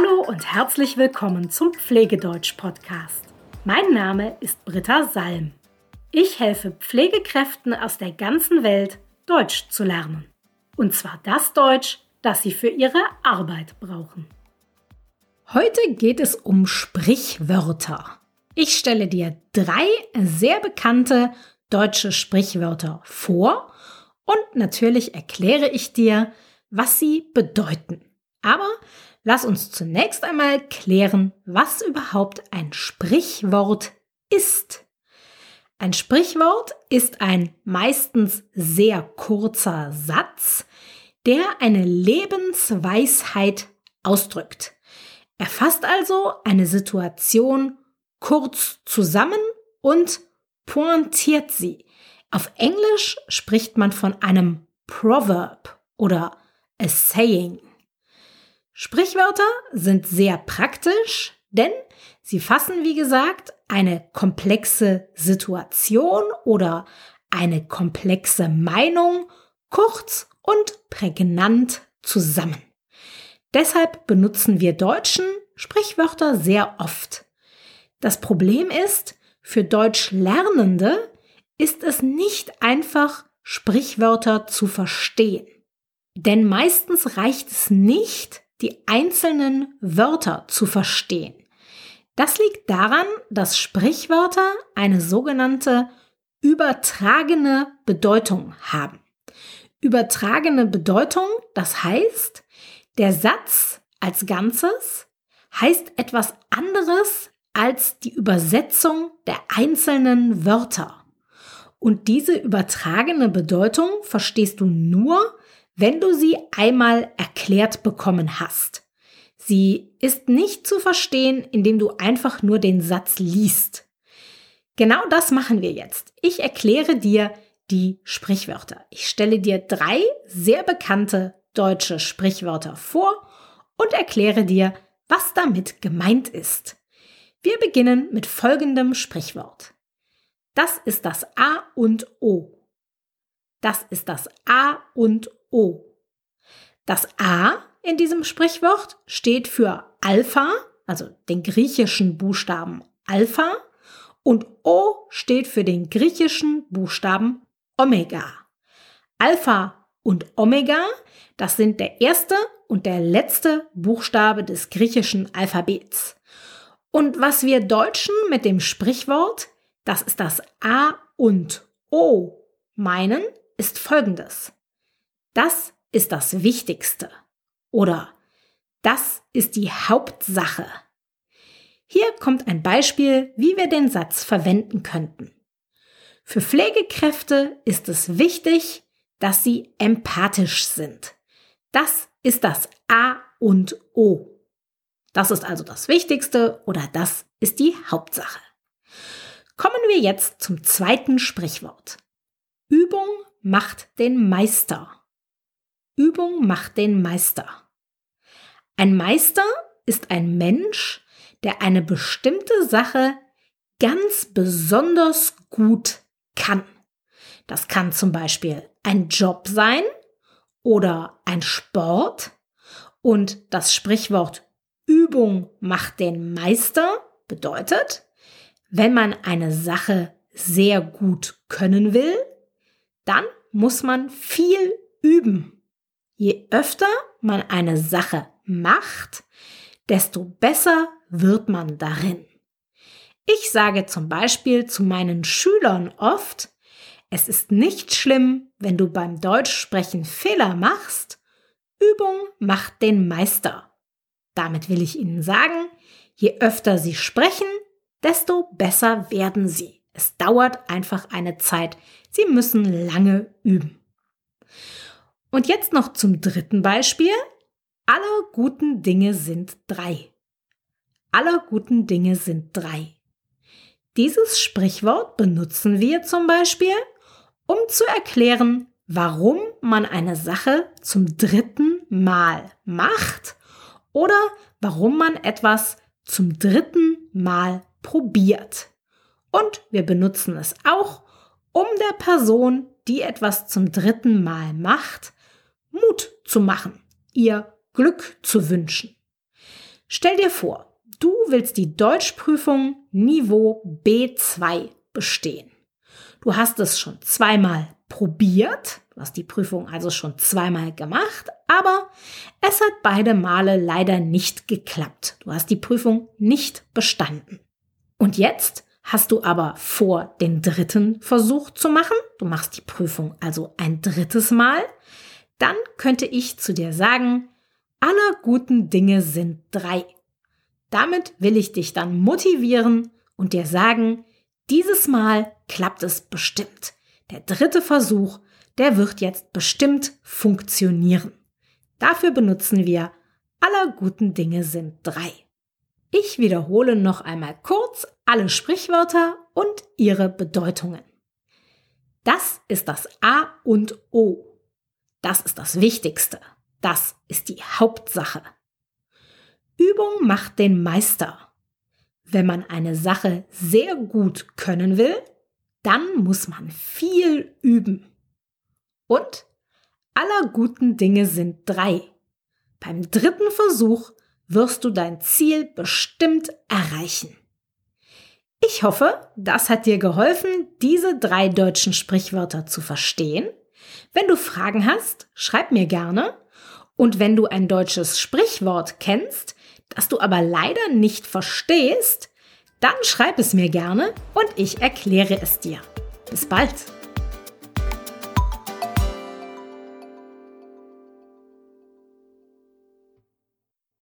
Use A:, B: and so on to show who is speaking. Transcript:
A: Hallo und herzlich willkommen zum Pflegedeutsch-Podcast. Mein Name ist Britta Salm. Ich helfe Pflegekräften aus der ganzen Welt, Deutsch zu lernen. Und zwar das Deutsch, das sie für ihre Arbeit brauchen. Heute geht es um Sprichwörter. Ich stelle dir drei sehr bekannte deutsche Sprichwörter vor und natürlich erkläre ich dir, was sie bedeuten. Aber lass uns zunächst einmal klären, was überhaupt ein Sprichwort ist. Ein Sprichwort ist ein meistens sehr kurzer Satz, der eine Lebensweisheit ausdrückt. Er fasst also eine Situation kurz zusammen und pointiert sie. Auf Englisch spricht man von einem Proverb oder a saying. Sprichwörter sind sehr praktisch, denn sie fassen, wie gesagt, eine komplexe Situation oder eine komplexe Meinung kurz und prägnant zusammen. Deshalb benutzen wir Deutschen Sprichwörter sehr oft. Das Problem ist, für Deutschlernende ist es nicht einfach, Sprichwörter zu verstehen. Denn meistens reicht es nicht, die einzelnen Wörter zu verstehen. Das liegt daran, dass Sprichwörter eine sogenannte übertragene Bedeutung haben. Übertragene Bedeutung, das heißt, der Satz als Ganzes heißt etwas anderes als die Übersetzung der einzelnen Wörter. Und diese übertragene Bedeutung verstehst du nur, wenn du sie einmal erklärt bekommen hast. Sie ist nicht zu verstehen, indem du einfach nur den Satz liest. Genau das machen wir jetzt. Ich erkläre dir die Sprichwörter. Ich stelle dir drei sehr bekannte deutsche Sprichwörter vor und erkläre dir, was damit gemeint ist. Wir beginnen mit folgendem Sprichwort. Das ist das A und O. Das ist das A und O. Das A in diesem Sprichwort steht für Alpha, also den griechischen Buchstaben Alpha, und O steht für den griechischen Buchstaben Omega. Alpha und Omega, das sind der erste und der letzte Buchstabe des griechischen Alphabets. Und was wir Deutschen mit dem Sprichwort, das ist das A und O meinen, ist folgendes. Das ist das Wichtigste oder das ist die Hauptsache. Hier kommt ein Beispiel, wie wir den Satz verwenden könnten. Für Pflegekräfte ist es wichtig, dass sie empathisch sind. Das ist das A und O. Das ist also das Wichtigste oder das ist die Hauptsache. Kommen wir jetzt zum zweiten Sprichwort. Übung macht den Meister. Übung macht den Meister. Ein Meister ist ein Mensch, der eine bestimmte Sache ganz besonders gut kann. Das kann zum Beispiel ein Job sein oder ein Sport. Und das Sprichwort Übung macht den Meister bedeutet, wenn man eine Sache sehr gut können will, dann muss man viel üben. Je öfter man eine Sache macht, desto besser wird man darin. Ich sage zum Beispiel zu meinen Schülern oft, es ist nicht schlimm, wenn du beim Deutschsprechen Fehler machst. Übung macht den Meister. Damit will ich Ihnen sagen, je öfter Sie sprechen, desto besser werden Sie. Es dauert einfach eine Zeit. Sie müssen lange üben. Und jetzt noch zum dritten Beispiel. Alle guten Dinge sind drei. Alle guten Dinge sind drei. Dieses Sprichwort benutzen wir zum Beispiel, um zu erklären, warum man eine Sache zum dritten Mal macht oder warum man etwas zum dritten Mal probiert. Und wir benutzen es auch, um der Person, die etwas zum dritten Mal macht, Mut zu machen, ihr Glück zu wünschen. Stell dir vor, du willst die Deutschprüfung Niveau B2 bestehen. Du hast es schon zweimal probiert, du hast die Prüfung also schon zweimal gemacht, aber es hat beide Male leider nicht geklappt. Du hast die Prüfung nicht bestanden. Und jetzt hast du aber vor, den dritten Versuch zu machen. Du machst die Prüfung also ein drittes Mal. Dann könnte ich zu dir sagen, aller guten Dinge sind drei. Damit will ich dich dann motivieren und dir sagen, dieses Mal klappt es bestimmt. Der dritte Versuch, der wird jetzt bestimmt funktionieren. Dafür benutzen wir aller guten Dinge sind drei. Ich wiederhole noch einmal kurz alle Sprichwörter und ihre Bedeutungen. Das ist das A und O. Das ist das Wichtigste. Das ist die Hauptsache. Übung macht den Meister. Wenn man eine Sache sehr gut können will, dann muss man viel üben. Und aller guten Dinge sind drei. Beim dritten Versuch wirst du dein Ziel bestimmt erreichen. Ich hoffe, das hat dir geholfen, diese drei deutschen Sprichwörter zu verstehen wenn du Fragen hast, schreib mir gerne. Und wenn du ein deutsches Sprichwort kennst, das du aber leider nicht verstehst, dann schreib es mir gerne und ich erkläre es dir. Bis bald!